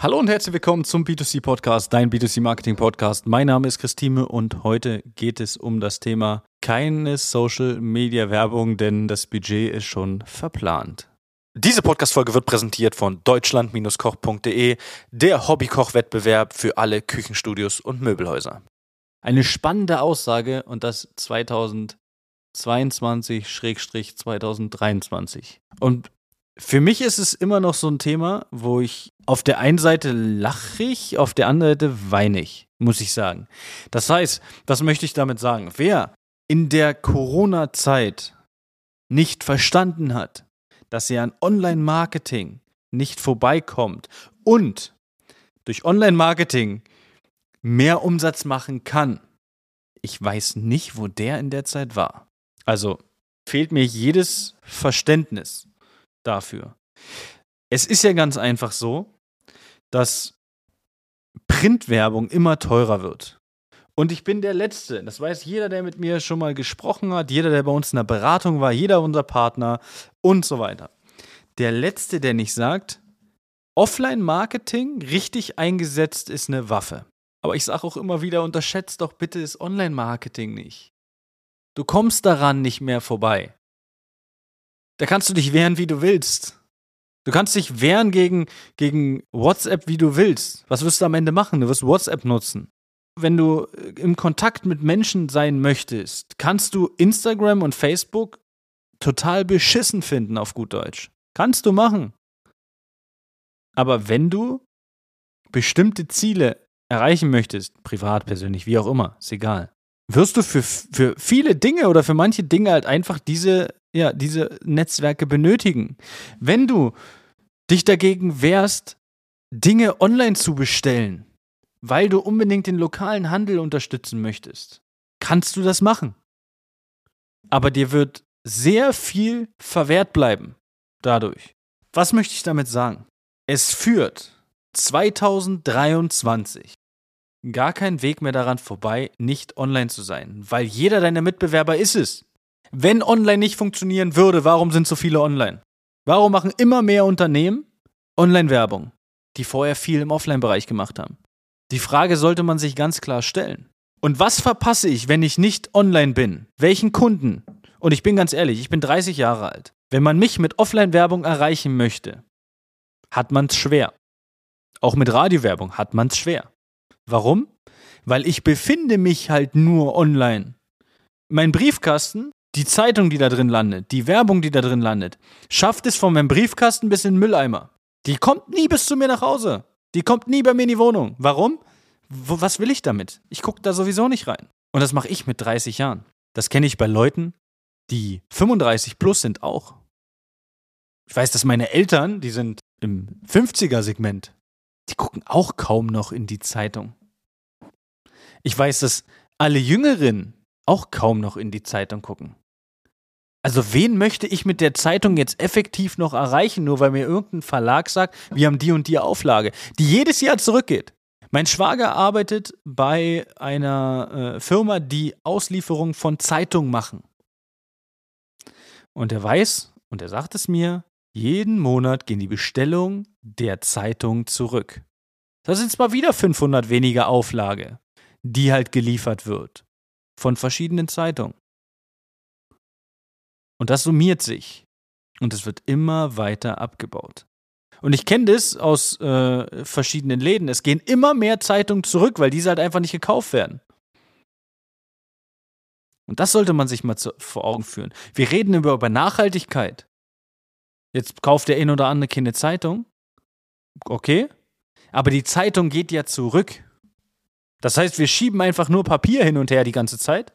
Hallo und herzlich willkommen zum B2C Podcast, dein B2C Marketing Podcast. Mein Name ist Christine und heute geht es um das Thema keine Social Media Werbung, denn das Budget ist schon verplant. Diese Podcast-Folge wird präsentiert von deutschland-koch.de, der Hobbykoch-Wettbewerb für alle Küchenstudios und Möbelhäuser. Eine spannende Aussage und das 2022-2023. Und für mich ist es immer noch so ein Thema, wo ich auf der einen Seite lache ich, auf der anderen Seite weine ich, muss ich sagen. Das heißt, was möchte ich damit sagen? Wer in der Corona-Zeit nicht verstanden hat, dass er an Online-Marketing nicht vorbeikommt und durch Online-Marketing mehr Umsatz machen kann, ich weiß nicht, wo der in der Zeit war. Also fehlt mir jedes Verständnis dafür. Es ist ja ganz einfach so, dass Printwerbung immer teurer wird. Und ich bin der Letzte. Das weiß jeder, der mit mir schon mal gesprochen hat, jeder, der bei uns in der Beratung war, jeder unser Partner und so weiter. Der Letzte, der nicht sagt, Offline-Marketing richtig eingesetzt ist eine Waffe. Aber ich sage auch immer wieder, unterschätzt doch bitte das Online-Marketing nicht. Du kommst daran nicht mehr vorbei. Da kannst du dich wehren, wie du willst. Du kannst dich wehren gegen, gegen WhatsApp, wie du willst. Was wirst du am Ende machen? Du wirst WhatsApp nutzen. Wenn du äh, im Kontakt mit Menschen sein möchtest, kannst du Instagram und Facebook total beschissen finden, auf gut Deutsch. Kannst du machen. Aber wenn du bestimmte Ziele erreichen möchtest, privat, persönlich, wie auch immer, ist egal, wirst du für, für viele Dinge oder für manche Dinge halt einfach diese ja, diese Netzwerke benötigen. Wenn du dich dagegen wehrst, Dinge online zu bestellen, weil du unbedingt den lokalen Handel unterstützen möchtest, kannst du das machen. Aber dir wird sehr viel verwehrt bleiben dadurch. Was möchte ich damit sagen? Es führt 2023 gar kein Weg mehr daran vorbei, nicht online zu sein, weil jeder deiner Mitbewerber ist es. Wenn online nicht funktionieren würde, warum sind so viele online? Warum machen immer mehr Unternehmen Online-Werbung, die vorher viel im Offline-Bereich gemacht haben? Die Frage sollte man sich ganz klar stellen. Und was verpasse ich, wenn ich nicht online bin? Welchen Kunden? Und ich bin ganz ehrlich, ich bin 30 Jahre alt. Wenn man mich mit Offline-Werbung erreichen möchte, hat man es schwer. Auch mit Radiowerbung hat man es schwer. Warum? Weil ich befinde mich halt nur online. Mein Briefkasten die Zeitung, die da drin landet, die Werbung, die da drin landet, schafft es von meinem Briefkasten bis in den Mülleimer. Die kommt nie bis zu mir nach Hause. Die kommt nie bei mir in die Wohnung. Warum? W was will ich damit? Ich gucke da sowieso nicht rein. Und das mache ich mit 30 Jahren. Das kenne ich bei Leuten, die 35 plus sind auch. Ich weiß, dass meine Eltern, die sind im 50er-Segment, die gucken auch kaum noch in die Zeitung. Ich weiß, dass alle Jüngeren auch kaum noch in die Zeitung gucken. Also wen möchte ich mit der Zeitung jetzt effektiv noch erreichen, nur weil mir irgendein Verlag sagt, wir haben die und die Auflage, die jedes Jahr zurückgeht. Mein Schwager arbeitet bei einer äh, Firma, die Auslieferung von Zeitungen machen. Und er weiß, und er sagt es mir, jeden Monat gehen die Bestellungen der Zeitung zurück. Das sind zwar wieder 500 weniger Auflage, die halt geliefert wird von verschiedenen Zeitungen. Und das summiert sich. Und es wird immer weiter abgebaut. Und ich kenne das aus äh, verschiedenen Läden. Es gehen immer mehr Zeitungen zurück, weil diese halt einfach nicht gekauft werden. Und das sollte man sich mal zu, vor Augen führen. Wir reden über, über Nachhaltigkeit. Jetzt kauft der ein oder andere keine Zeitung. Okay. Aber die Zeitung geht ja zurück. Das heißt, wir schieben einfach nur Papier hin und her die ganze Zeit.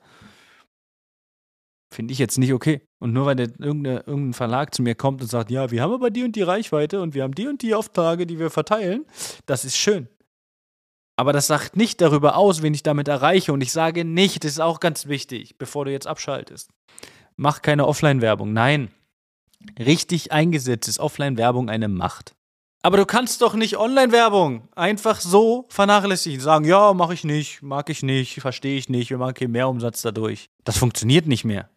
Finde ich jetzt nicht okay. Und nur weil irgendein Verlag zu mir kommt und sagt, ja, wir haben aber die und die Reichweite und wir haben die und die Auftrage, die wir verteilen, das ist schön. Aber das sagt nicht darüber aus, wen ich damit erreiche. Und ich sage nicht, das ist auch ganz wichtig, bevor du jetzt abschaltest. Mach keine Offline-Werbung. Nein. Richtig eingesetzt ist Offline-Werbung eine Macht. Aber du kannst doch nicht Online-Werbung einfach so vernachlässigen. Sagen, ja, mache ich nicht, mag ich nicht, verstehe ich nicht, wir machen keinen Mehrumsatz dadurch. Das funktioniert nicht mehr.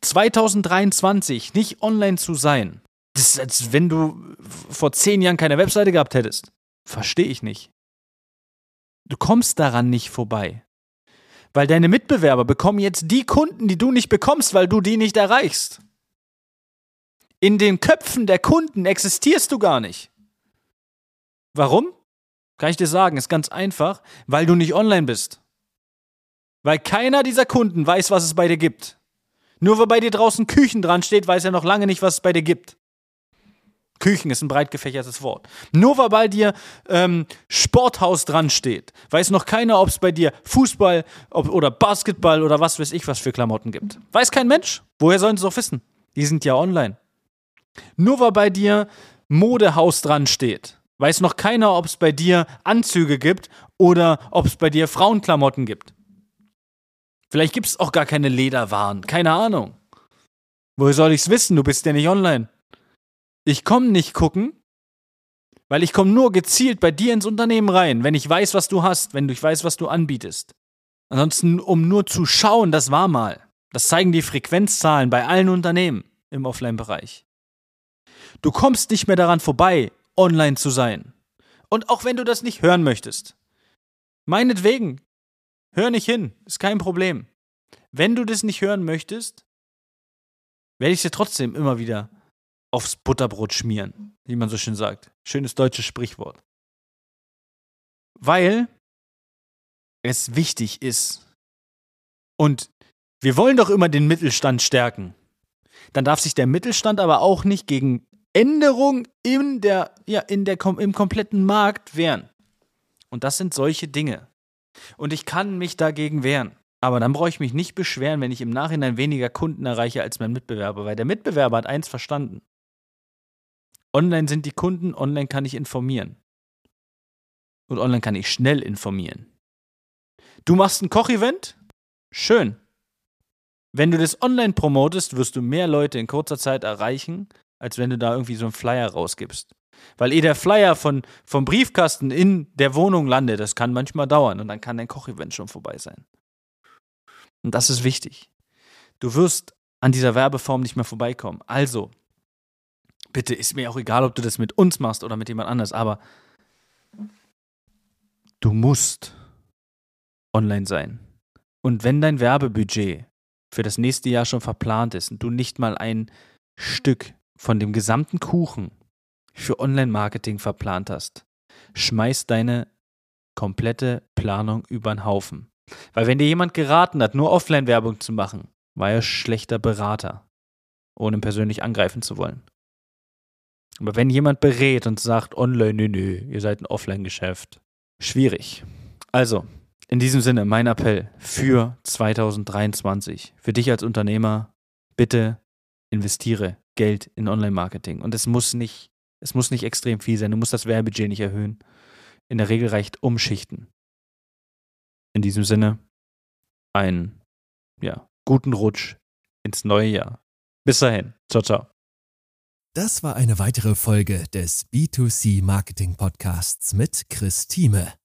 2023 nicht online zu sein, das ist, als wenn du vor zehn Jahren keine Webseite gehabt hättest. Verstehe ich nicht. Du kommst daran nicht vorbei. Weil deine Mitbewerber bekommen jetzt die Kunden, die du nicht bekommst, weil du die nicht erreichst. In den Köpfen der Kunden existierst du gar nicht. Warum? Kann ich dir sagen, ist ganz einfach, weil du nicht online bist. Weil keiner dieser Kunden weiß, was es bei dir gibt. Nur weil bei dir draußen Küchen dran steht, weiß er noch lange nicht, was es bei dir gibt. Küchen ist ein breit gefächertes Wort. Nur weil bei dir ähm, Sporthaus dran steht, weiß noch keiner, ob es bei dir Fußball ob, oder Basketball oder was weiß ich was für Klamotten gibt. Weiß kein Mensch. Woher sollen sie es auch wissen? Die sind ja online. Nur weil bei dir Modehaus dran steht, weiß noch keiner, ob es bei dir Anzüge gibt oder ob es bei dir Frauenklamotten gibt. Vielleicht gibt es auch gar keine Lederwaren, keine Ahnung. Woher soll ich es wissen? Du bist ja nicht online. Ich komme nicht gucken, weil ich komme nur gezielt bei dir ins Unternehmen rein, wenn ich weiß, was du hast, wenn ich weiß, was du anbietest. Ansonsten, um nur zu schauen, das war mal. Das zeigen die Frequenzzahlen bei allen Unternehmen im Offline-Bereich. Du kommst nicht mehr daran vorbei, online zu sein. Und auch wenn du das nicht hören möchtest. Meinetwegen, hör nicht hin, ist kein Problem. Wenn du das nicht hören möchtest, werde ich dir trotzdem immer wieder aufs Butterbrot schmieren, wie man so schön sagt. Schönes deutsches Sprichwort. Weil es wichtig ist. Und wir wollen doch immer den Mittelstand stärken. Dann darf sich der Mittelstand aber auch nicht gegen Änderungen in der, ja, in der, im kompletten Markt wehren. Und das sind solche Dinge. Und ich kann mich dagegen wehren. Aber dann brauche ich mich nicht beschweren, wenn ich im Nachhinein weniger Kunden erreiche als mein Mitbewerber, weil der Mitbewerber hat eins verstanden. Online sind die Kunden, online kann ich informieren. Und online kann ich schnell informieren. Du machst ein Kochevent? Schön. Wenn du das online promotest, wirst du mehr Leute in kurzer Zeit erreichen, als wenn du da irgendwie so einen Flyer rausgibst. Weil eh der Flyer von, vom Briefkasten in der Wohnung landet, das kann manchmal dauern und dann kann dein Kochevent schon vorbei sein. Und das ist wichtig. Du wirst an dieser Werbeform nicht mehr vorbeikommen. Also, bitte ist mir auch egal, ob du das mit uns machst oder mit jemand anders, aber du musst online sein. Und wenn dein Werbebudget für das nächste Jahr schon verplant ist und du nicht mal ein Stück von dem gesamten Kuchen für Online-Marketing verplant hast, schmeiß deine komplette Planung über den Haufen. Weil wenn dir jemand geraten hat, nur Offline-Werbung zu machen, war er schlechter Berater, ohne persönlich angreifen zu wollen. Aber wenn jemand berät und sagt, online, nö, nö, ihr seid ein Offline-Geschäft, schwierig. Also, in diesem Sinne, mein Appell für 2023, für dich als Unternehmer, bitte investiere Geld in Online-Marketing. Und es muss nicht, es muss nicht extrem viel sein. Du musst das Werbebudget nicht erhöhen. In der Regel reicht umschichten. In diesem Sinne, einen ja, guten Rutsch ins neue Jahr. Bis dahin. Ciao, ciao. Das war eine weitere Folge des B2C Marketing Podcasts mit Chris Thieme.